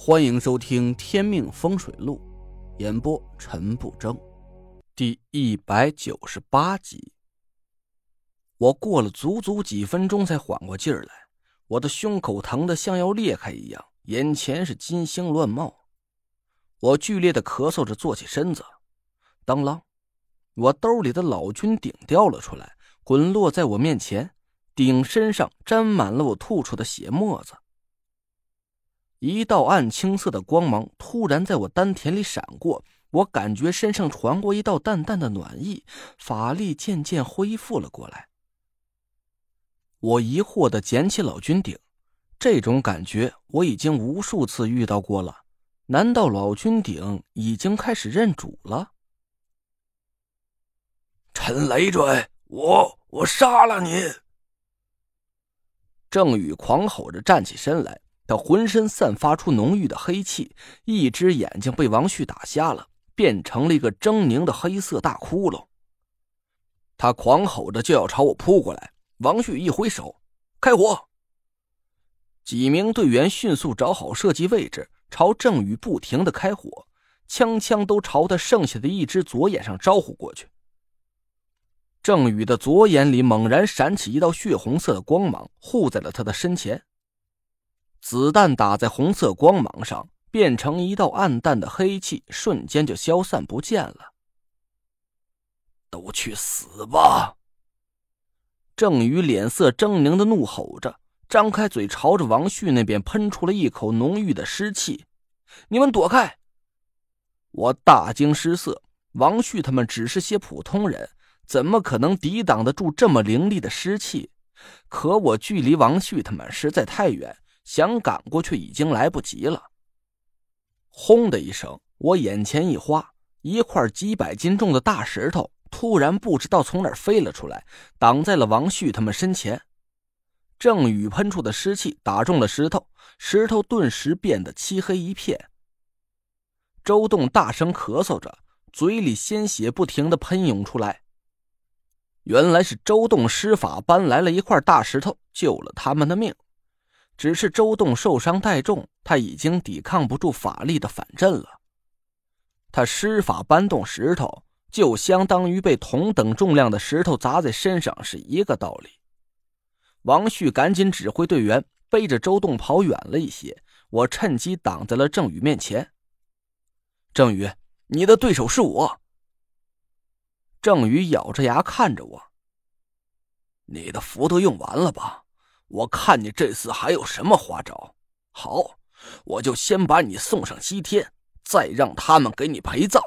欢迎收听《天命风水录》，演播陈不争，第一百九十八集。我过了足足几分钟才缓过劲儿来，我的胸口疼得像要裂开一样，眼前是金星乱冒。我剧烈的咳嗽着，坐起身子，当啷，我兜里的老君鼎掉了出来，滚落在我面前，鼎身上沾满了我吐出的血沫子。一道暗青色的光芒突然在我丹田里闪过，我感觉身上传过一道淡淡的暖意，法力渐渐恢复了过来。我疑惑的捡起老君鼎，这种感觉我已经无数次遇到过了，难道老君鼎已经开始认主了？陈累赘，我我杀了你！郑宇狂吼着站起身来。他浑身散发出浓郁的黑气，一只眼睛被王旭打瞎了，变成了一个狰狞的黑色大窟窿。他狂吼着就要朝我扑过来，王旭一挥手，开火。几名队员迅速找好射击位置，朝郑宇不停的开火，枪枪都朝他剩下的一只左眼上招呼过去。郑宇的左眼里猛然闪起一道血红色的光芒，护在了他的身前。子弹打在红色光芒上，变成一道暗淡的黑气，瞬间就消散不见了。都去死吧！郑宇脸色狰狞的怒吼着，张开嘴朝着王旭那边喷出了一口浓郁的湿气。你们躲开！我大惊失色，王旭他们只是些普通人，怎么可能抵挡得住这么凌厉的湿气？可我距离王旭他们实在太远。想赶过去已经来不及了。轰的一声，我眼前一花，一块几百斤重的大石头突然不知道从哪飞了出来，挡在了王旭他们身前。郑宇喷出的湿气打中了石头，石头顿时变得漆黑一片。周栋大声咳嗽着，嘴里鲜血不停的喷涌出来。原来是周栋施法搬来了一块大石头，救了他们的命。只是周栋受伤太重，他已经抵抗不住法力的反震了。他施法搬动石头，就相当于被同等重量的石头砸在身上是一个道理。王旭赶紧指挥队员背着周栋跑远了一些，我趁机挡在了郑宇面前。郑宇，你的对手是我。郑宇咬着牙看着我，你的符都用完了吧？我看你这次还有什么花招？好，我就先把你送上西天，再让他们给你陪葬。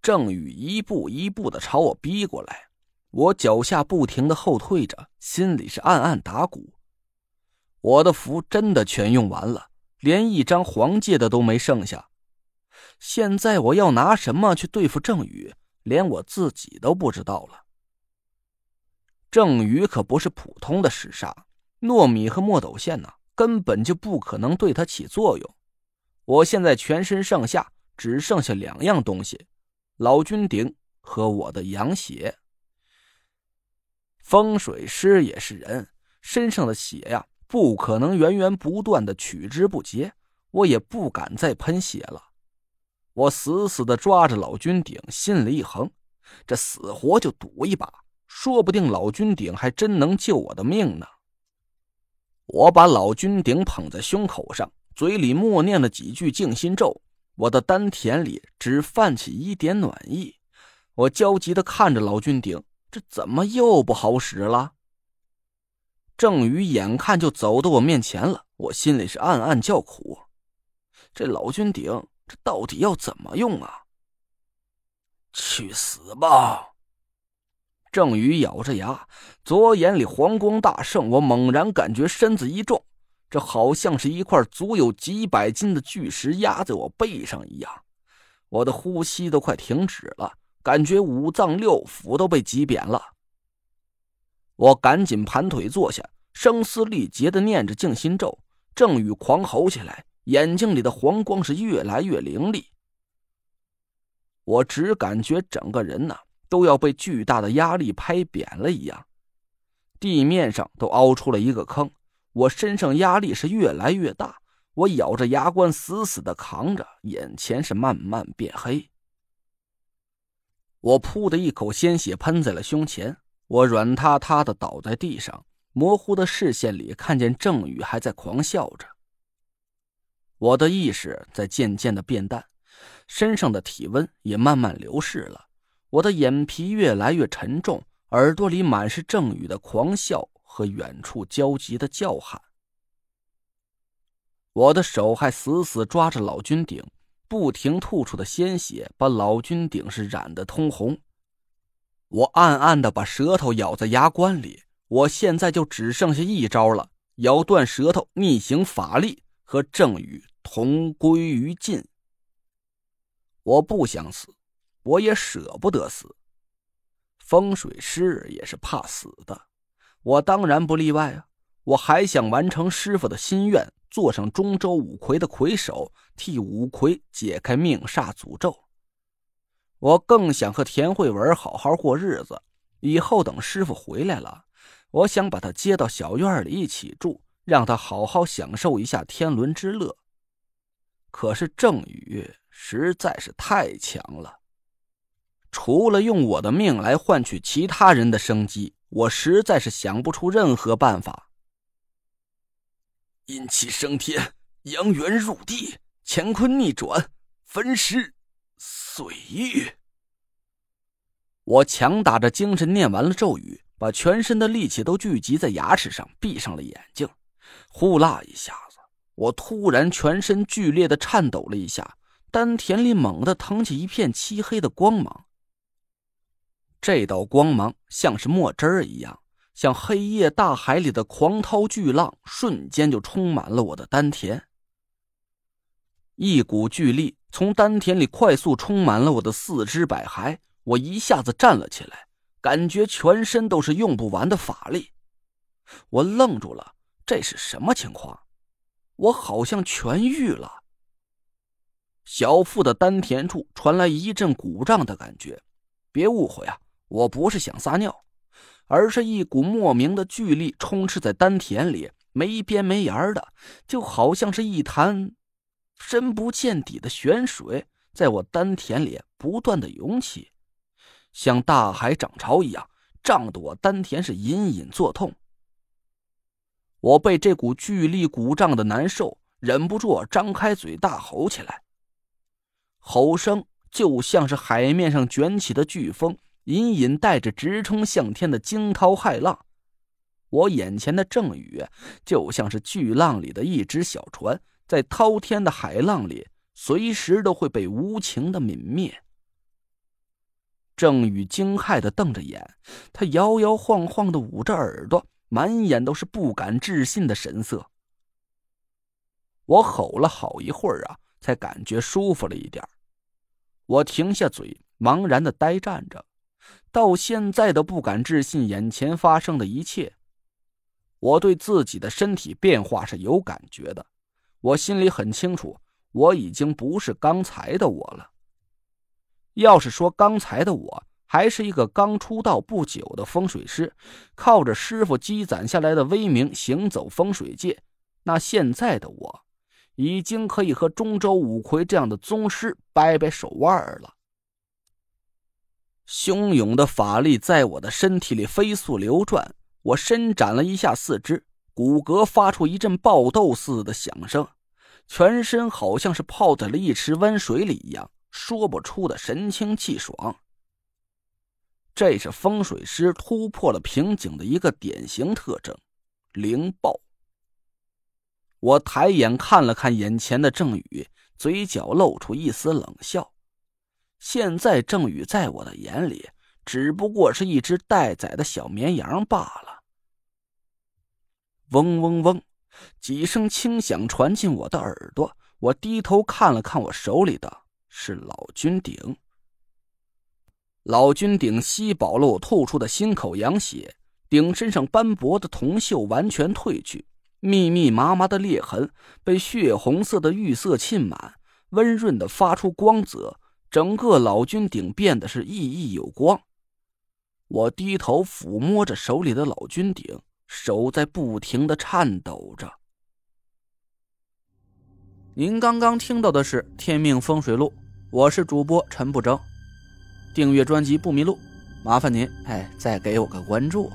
郑宇一步一步的朝我逼过来，我脚下不停的后退着，心里是暗暗打鼓。我的符真的全用完了，连一张黄界的都没剩下。现在我要拿什么去对付郑宇，连我自己都不知道了。郑宇可不是普通的石煞，糯米和墨斗线呢，根本就不可能对他起作用。我现在全身上下只剩下两样东西：老君鼎和我的羊血。风水师也是人，身上的血呀，不可能源源不断的取之不竭。我也不敢再喷血了。我死死的抓着老君鼎，心里一横，这死活就赌一把。说不定老君鼎还真能救我的命呢。我把老君鼎捧在胸口上，嘴里默念了几句静心咒，我的丹田里只泛起一点暖意。我焦急的看着老君鼎，这怎么又不好使了？郑宇眼看就走到我面前了，我心里是暗暗叫苦。这老君鼎，这到底要怎么用啊？去死吧！郑宇咬着牙，左眼里黄光大盛。我猛然感觉身子一重，这好像是一块足有几百斤的巨石压在我背上一样。我的呼吸都快停止了，感觉五脏六腑都被挤扁了。我赶紧盘腿坐下，声嘶力竭的念着静心咒。郑宇狂吼起来，眼睛里的黄光是越来越凌厉。我只感觉整个人呢。都要被巨大的压力拍扁了一样，地面上都凹出了一个坑。我身上压力是越来越大，我咬着牙关，死死的扛着，眼前是慢慢变黑。我噗的一口鲜血喷在了胸前，我软塌塌的倒在地上，模糊的视线里看见郑宇还在狂笑着。我的意识在渐渐的变淡，身上的体温也慢慢流逝了，我的眼皮越来越沉重，耳朵里满是郑宇的狂笑和远处焦急的叫喊。我的手还死死抓着老君鼎，不停吐出的鲜血把老君鼎是染得通红。我暗暗的把舌头咬在牙关里，我现在就只剩下一招了：咬断舌头，逆行法力，和郑宇同归于尽。我不想死，我也舍不得死。风水师也是怕死的，我当然不例外啊！我还想完成师傅的心愿。做上中州五魁的魁首，替五魁解开命煞诅咒。我更想和田慧文好好过日子。以后等师傅回来了，我想把他接到小院里一起住，让他好好享受一下天伦之乐。可是郑宇实在是太强了，除了用我的命来换取其他人的生机，我实在是想不出任何办法。阴气升天，阳元入地，乾坤逆转，分尸碎玉。我强打着精神念完了咒语，把全身的力气都聚集在牙齿上，闭上了眼睛。呼啦一下子，我突然全身剧烈的颤抖了一下，丹田里猛地腾起一片漆黑的光芒。这道光芒像是墨汁儿一样。像黑夜大海里的狂涛巨浪，瞬间就充满了我的丹田。一股巨力从丹田里快速充满了我的四肢百骸，我一下子站了起来，感觉全身都是用不完的法力。我愣住了，这是什么情况？我好像痊愈了。小腹的丹田处传来一阵鼓胀的感觉，别误会啊，我不是想撒尿。而是一股莫名的巨力充斥在丹田里，没边没沿的，就好像是一潭深不见底的泉水，在我丹田里不断的涌起，像大海涨潮一样，胀得我丹田是隐隐作痛。我被这股巨力鼓胀的难受，忍不住张开嘴大吼起来，吼声就像是海面上卷起的飓风。隐隐带着直冲向天的惊涛骇浪，我眼前的郑宇就像是巨浪里的一只小船，在滔天的海浪里，随时都会被无情的泯灭。郑宇惊骇的瞪着眼，他摇摇晃晃的捂着耳朵，满眼都是不敢置信的神色。我吼了好一会儿啊，才感觉舒服了一点我停下嘴，茫然的呆站着。到现在都不敢置信眼前发生的一切。我对自己的身体变化是有感觉的，我心里很清楚，我已经不是刚才的我了。要是说刚才的我还是一个刚出道不久的风水师，靠着师傅积攒下来的威名行走风水界，那现在的我，已经可以和中州五魁这样的宗师掰掰手腕了。汹涌的法力在我的身体里飞速流转，我伸展了一下四肢，骨骼发出一阵爆豆似的响声，全身好像是泡在了一池温水里一样，说不出的神清气爽。这是风水师突破了瓶颈的一个典型特征——灵爆。我抬眼看了看眼前的郑宇，嘴角露出一丝冷笑。现在郑宇在我的眼里，只不过是一只待宰的小绵羊罢了。嗡嗡嗡，几声轻响传进我的耳朵。我低头看了看我手里的，是老君鼎。老君鼎吸饱了我吐出的心口阳血，鼎身上斑驳的铜锈完全褪去，密密麻麻的裂痕被血红色的玉色浸满，温润的发出光泽。整个老君鼎变得是熠熠有光，我低头抚摸着手里的老君鼎，手在不停的颤抖着。您刚刚听到的是《天命风水录》，我是主播陈不争。订阅专辑不迷路，麻烦您哎再给我个关注。